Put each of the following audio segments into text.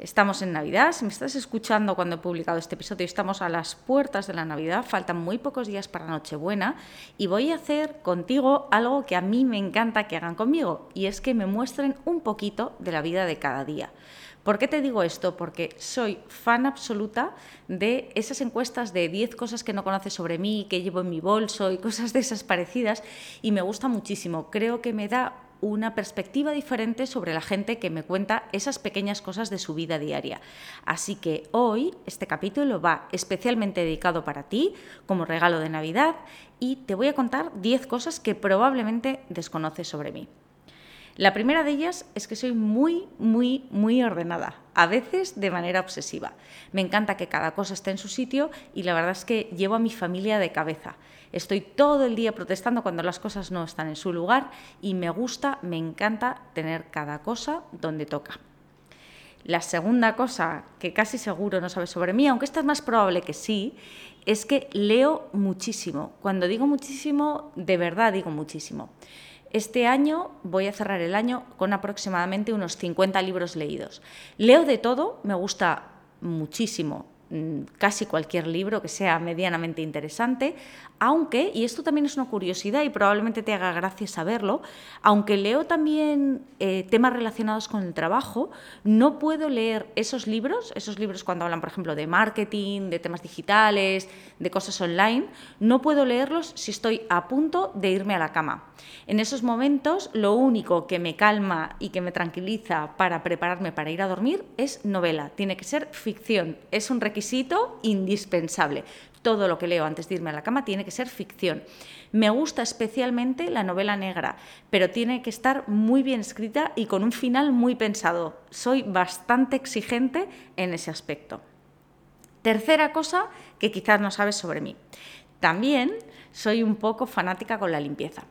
Estamos en Navidad, si me estás escuchando cuando he publicado este episodio, estamos a las puertas de la Navidad, faltan muy pocos días para Nochebuena y voy a hacer contigo algo que a mí me encanta que hagan conmigo y es que me muestren un poquito de la vida de cada día. ¿Por qué te digo esto? Porque soy fan absoluta de esas encuestas de 10 cosas que no conoces sobre mí, que llevo en mi bolso y cosas de esas parecidas y me gusta muchísimo. Creo que me da una perspectiva diferente sobre la gente que me cuenta esas pequeñas cosas de su vida diaria. Así que hoy este capítulo va especialmente dedicado para ti como regalo de Navidad y te voy a contar 10 cosas que probablemente desconoces sobre mí. La primera de ellas es que soy muy, muy, muy ordenada, a veces de manera obsesiva. Me encanta que cada cosa esté en su sitio y la verdad es que llevo a mi familia de cabeza. Estoy todo el día protestando cuando las cosas no están en su lugar y me gusta, me encanta tener cada cosa donde toca. La segunda cosa que casi seguro no sabes sobre mí, aunque esta es más probable que sí, es que leo muchísimo. Cuando digo muchísimo, de verdad digo muchísimo. Este año voy a cerrar el año con aproximadamente unos 50 libros leídos. Leo de todo, me gusta muchísimo casi cualquier libro que sea medianamente interesante, aunque, y esto también es una curiosidad y probablemente te haga gracia saberlo, aunque leo también eh, temas relacionados con el trabajo, no puedo leer esos libros, esos libros cuando hablan, por ejemplo, de marketing, de temas digitales, de cosas online, no puedo leerlos si estoy a punto de irme a la cama. En esos momentos, lo único que me calma y que me tranquiliza para prepararme para ir a dormir es novela, tiene que ser ficción, es un requisito indispensable. Todo lo que leo antes de irme a la cama tiene que ser ficción. Me gusta especialmente la novela negra, pero tiene que estar muy bien escrita y con un final muy pensado. Soy bastante exigente en ese aspecto. Tercera cosa que quizás no sabes sobre mí. También soy un poco fanática con la limpieza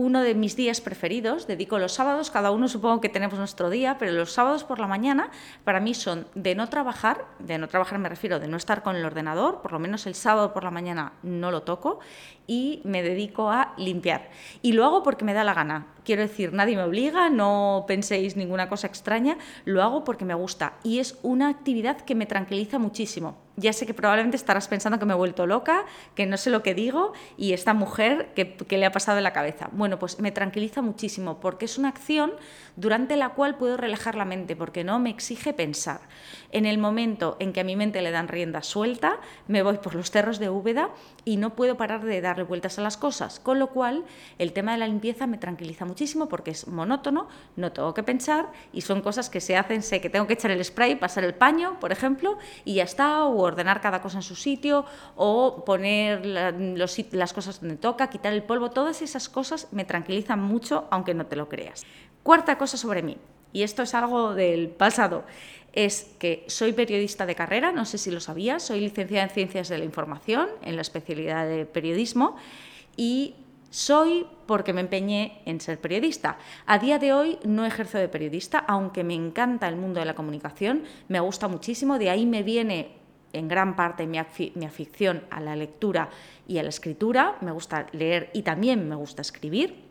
uno de mis días preferidos, dedico los sábados, cada uno supongo que tenemos nuestro día, pero los sábados por la mañana para mí son de no trabajar, de no trabajar me refiero de no estar con el ordenador, por lo menos el sábado por la mañana no lo toco y me dedico a limpiar. Y lo hago porque me da la gana. Quiero decir, nadie me obliga, no penséis ninguna cosa extraña, lo hago porque me gusta y es una actividad que me tranquiliza muchísimo ya sé que probablemente estarás pensando que me he vuelto loca, que no sé lo que digo y esta mujer que, le ha pasado en la cabeza. Bueno, pues me tranquiliza muchísimo porque es una acción durante la cual puedo relajar la mente porque no me exige pensar. En el momento en que a mi mente le dan rienda suelta, me voy por los cerros de Úbeda y no puedo parar de darle vueltas a las cosas, con lo cual el tema de la limpieza me tranquiliza muchísimo porque es monótono, no tengo que pensar y son cosas que se hacen, sé que tengo que echar el spray, pasar el paño, por ejemplo, y ya está, o ordenar cada cosa en su sitio o poner las cosas donde toca, quitar el polvo, todas esas cosas me tranquilizan mucho, aunque no te lo creas. Cuarta cosa sobre mí, y esto es algo del pasado, es que soy periodista de carrera, no sé si lo sabías, soy licenciada en Ciencias de la Información, en la especialidad de periodismo, y soy porque me empeñé en ser periodista. A día de hoy no ejerzo de periodista, aunque me encanta el mundo de la comunicación, me gusta muchísimo, de ahí me viene en gran parte mi, afición a la lectura y a la escritura, me gusta leer y también me gusta escribir.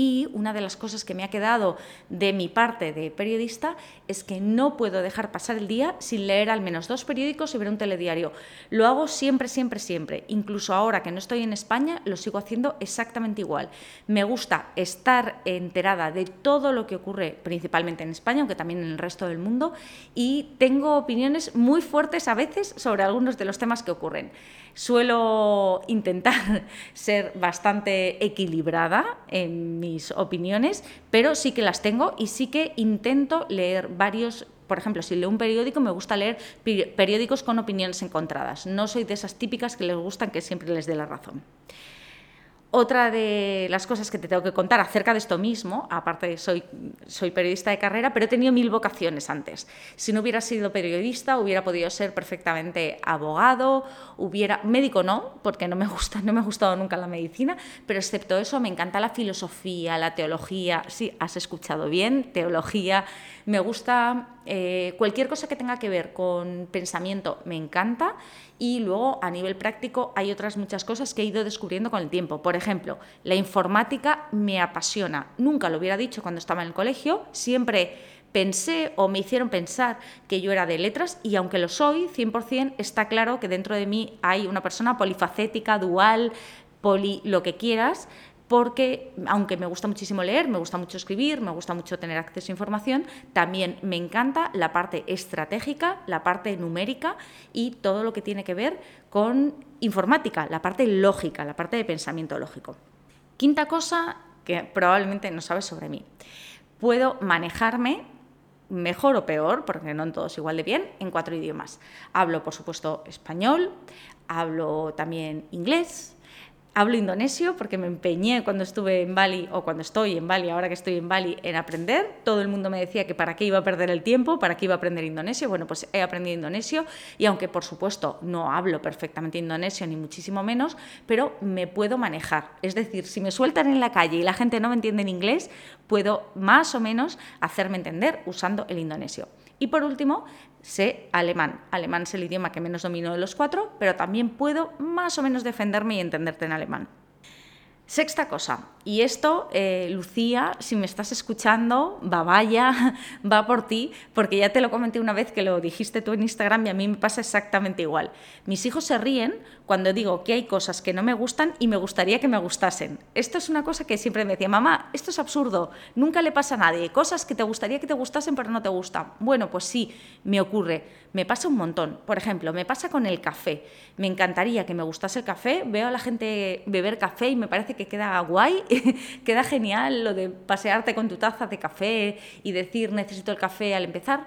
Y una de las cosas que me ha quedado de mi parte de periodista es que no puedo dejar pasar el día sin leer al menos dos periódicos y ver un telediario. Lo hago siempre, siempre, siempre. Incluso ahora que no estoy en España, lo sigo haciendo exactamente igual. Me gusta estar enterada de todo lo que ocurre, principalmente en España, aunque también en el resto del mundo, y tengo opiniones muy fuertes a veces sobre algunos de los temas que ocurren. Suelo intentar ser bastante equilibrada en mis opiniones, pero sí que las tengo y sí que intento leer varios por ejemplo, si leo un periódico, me gusta leer periódicos con opiniones encontradas. No soy de esas típicas que les gustan que siempre les dé la razón. Otra de las cosas que te tengo que contar acerca de esto mismo, aparte de soy, soy periodista de carrera, pero he tenido mil vocaciones antes. Si no hubiera sido periodista, hubiera podido ser perfectamente abogado, hubiera médico no, porque no me gusta, no me ha gustado nunca la medicina, pero excepto eso me encanta la filosofía, la teología. Sí, has escuchado bien, teología. Me gusta eh, cualquier cosa que tenga que ver con pensamiento, me encanta. Y luego, a nivel práctico, hay otras muchas cosas que he ido descubriendo con el tiempo. Por ejemplo, la informática me apasiona. Nunca lo hubiera dicho cuando estaba en el colegio, siempre pensé o me hicieron pensar que yo era de letras y aunque lo soy, 100% está claro que dentro de mí hay una persona polifacética, dual, poli, lo que quieras, porque aunque me gusta muchísimo leer, me gusta mucho escribir, me gusta mucho tener acceso a información, también me encanta la parte estratégica, la parte numérica y todo lo que tiene que ver con informática, la parte lógica, la parte de pensamiento lógico. Quinta cosa que probablemente no sabes sobre mí. Puedo manejarme mejor o peor, porque no en todos igual de bien, en cuatro idiomas. Hablo, por supuesto, español, hablo también inglés, Hablo indonesio porque me empeñé cuando estuve en Bali o cuando estoy en Bali, ahora que estoy en Bali, en aprender. Todo el mundo me decía que para qué iba a perder el tiempo, para qué iba a aprender indonesio. Bueno, pues he aprendido indonesio y aunque por supuesto no hablo perfectamente indonesio ni muchísimo menos, pero me puedo manejar. Es decir, si me sueltan en la calle y la gente no me entiende en inglés, puedo más o menos hacerme entender usando el indonesio. Y por último, sé alemán. Alemán es el idioma que menos domino de los cuatro, pero también puedo más o menos defenderme y entenderte en alemán. Sexta cosa, y esto, eh, Lucía, si me estás escuchando, va vaya, va por ti, porque ya te lo comenté una vez que lo dijiste tú en Instagram y a mí me pasa exactamente igual. Mis hijos se ríen cuando digo que hay cosas que no me gustan y me gustaría que me gustasen. Esto es una cosa que siempre me decía, mamá, esto es absurdo, nunca le pasa a nadie, cosas que te gustaría que te gustasen pero no te gustan. Bueno, pues sí, me ocurre, me pasa un montón. Por ejemplo, me pasa con el café. Me encantaría que me gustase el café, veo a la gente beber café y me parece que queda guay, queda genial lo de pasearte con tu taza de café y decir necesito el café al empezar.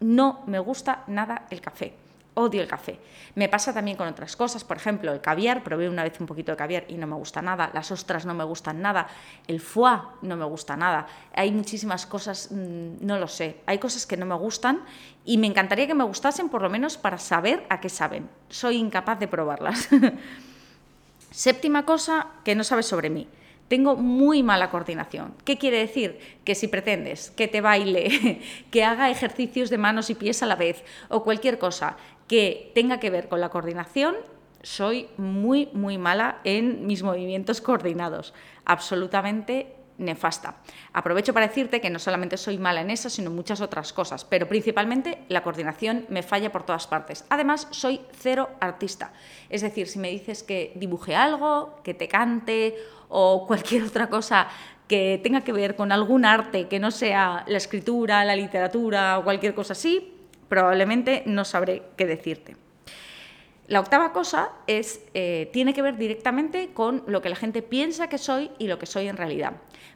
No me gusta nada el café odio el café. Me pasa también con otras cosas, por ejemplo, el caviar, probé una vez un poquito de caviar y no me gusta nada, las ostras no me gustan nada, el foie no me gusta nada. Hay muchísimas cosas, mm, no lo sé, hay cosas que no me gustan y me encantaría que me gustasen por lo menos para saber a qué saben. Soy incapaz de probarlas. Séptima cosa que no sabes sobre mí. Tengo muy mala coordinación. ¿Qué quiere decir? Que si pretendes que te baile, que haga ejercicios de manos y pies a la vez o cualquier cosa que tenga que ver con la coordinación, soy muy, muy mala en mis movimientos coordinados. Absolutamente nefasta. Aprovecho para decirte que no solamente soy mala en eso, sino muchas otras cosas, pero principalmente la coordinación me falla por todas partes. Además, soy cero artista. Es decir, si me dices que dibuje algo, que te cante o cualquier otra cosa que tenga que ver con algún arte que no sea la escritura, la literatura o cualquier cosa así, probablemente no sabré qué decirte. La octava cosa es, eh, tiene que ver directamente con lo que la gente piensa que soy y lo que soy en realidad.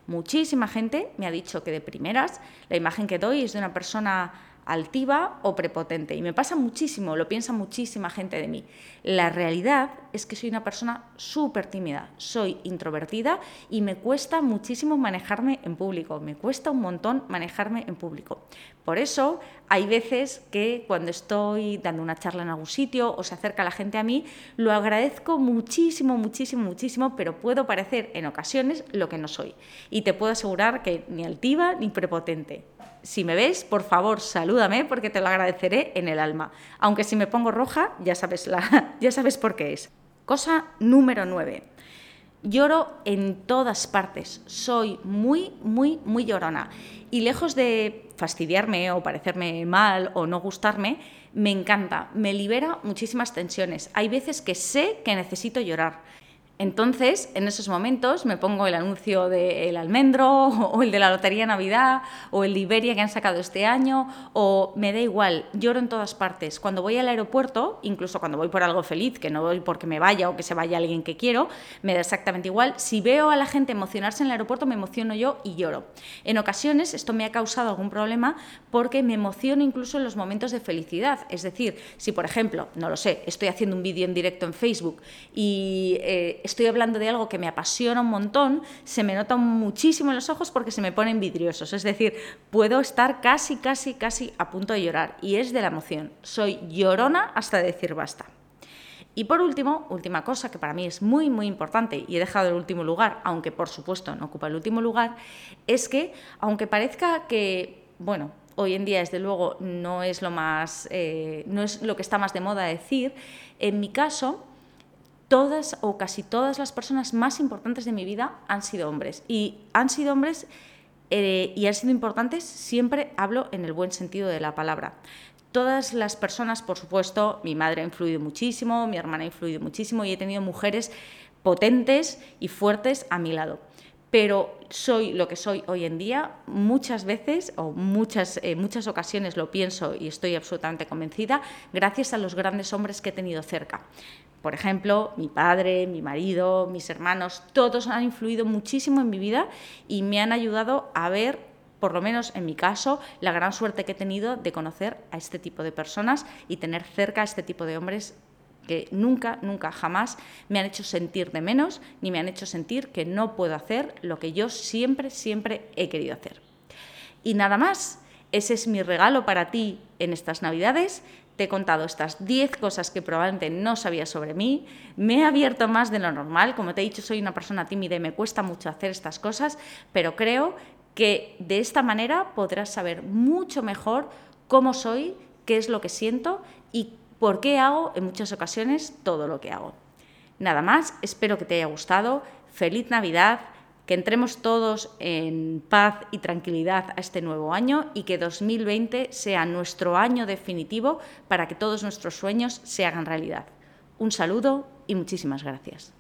Muchísima gente me ha dicho que de primeras la imagen que doy es de una persona altiva o prepotente. Y me pasa muchísimo, lo piensa muchísima gente de mí. La realidad es que soy una persona súper tímida, soy introvertida y me cuesta muchísimo manejarme en público, me cuesta un montón manejarme en público. Por eso hay veces que cuando estoy dando una charla en algún sitio o se acerca la gente a mí, lo agradezco muchísimo, muchísimo, muchísimo, pero puedo parecer en ocasiones lo que no soy. Y te puedo asegurar que ni altiva ni prepotente si me ves, por favor, salúdame porque te lo agradeceré en el alma. Aunque si me pongo roja, ya sabes, la, ya sabes por qué es. Cosa número 9. Lloro en todas partes. Soy muy, muy, muy llorona. Y lejos de fastidiarme o parecerme mal o no gustarme, me encanta. Me libera muchísimas tensiones. Hay veces que sé que necesito llorar. Entonces, en esos momentos me pongo el anuncio del almendro o el de la Lotería Navidad o el de Iberia que han sacado este año o me da igual, lloro en todas partes. Cuando voy al aeropuerto, incluso cuando voy por algo feliz, que no voy porque me vaya o que se vaya alguien que quiero, me da exactamente igual. Si veo a la gente emocionarse en el aeropuerto, me emociono yo y lloro. En ocasiones esto me ha causado algún problema porque me emociono incluso en los momentos de felicidad. Es decir, si por ejemplo, no lo sé, estoy haciendo un vídeo en directo en Facebook y... Eh, estoy hablando de algo que me apasiona un montón, se me nota muchísimo en los ojos porque se me ponen vidriosos. Es decir, puedo estar casi, casi, casi a punto de llorar. Y es de la emoción. Soy llorona hasta decir basta. Y por último, última cosa que para mí es muy, muy importante y he dejado el último lugar, aunque por supuesto no ocupa el último lugar, es que aunque parezca que, bueno, hoy en día desde luego no es lo más, eh, no es lo que está más de moda decir, en mi caso, todas o casi todas las personas más importantes de mi vida han sido hombres. Y han sido hombres eh, y han sido importantes, siempre hablo en el buen sentido de la palabra todas las personas, por supuesto, mi madre ha influido muchísimo, mi hermana ha influido muchísimo y he tenido mujeres potentes y fuertes a mi lado. Pero soy lo que soy hoy en día, muchas veces o muchas, eh, muchas ocasiones lo pienso y estoy absolutamente convencida, gracias a los grandes hombres que he tenido cerca. Por ejemplo, mi padre, mi marido, mis hermanos, todos han influido muchísimo en mi vida y me han ayudado a ver por lo menos en mi caso, la gran suerte que he tenido de conocer a este tipo de personas y tener cerca a este tipo de hombres que nunca, nunca, jamás me han hecho sentir de menos ni me han hecho sentir que no puedo hacer lo que yo siempre, siempre he querido hacer. Y nada más, ese es mi regalo para ti en estas Navidades. Te he contado estas 10 cosas que probablemente no sabías sobre mí. Me he abierto más de lo normal. Como te he dicho, soy una persona tímida y me cuesta mucho hacer estas cosas, pero creo que de esta manera podrás saber mucho mejor cómo soy, qué es lo que siento y por qué hago en muchas ocasiones todo lo que hago. Nada más, espero que te haya gustado. Feliz Navidad, que entremos todos en paz y tranquilidad a este nuevo año y que 2020 sea nuestro año definitivo para que todos nuestros sueños se hagan realidad. Un saludo y muchísimas gracias.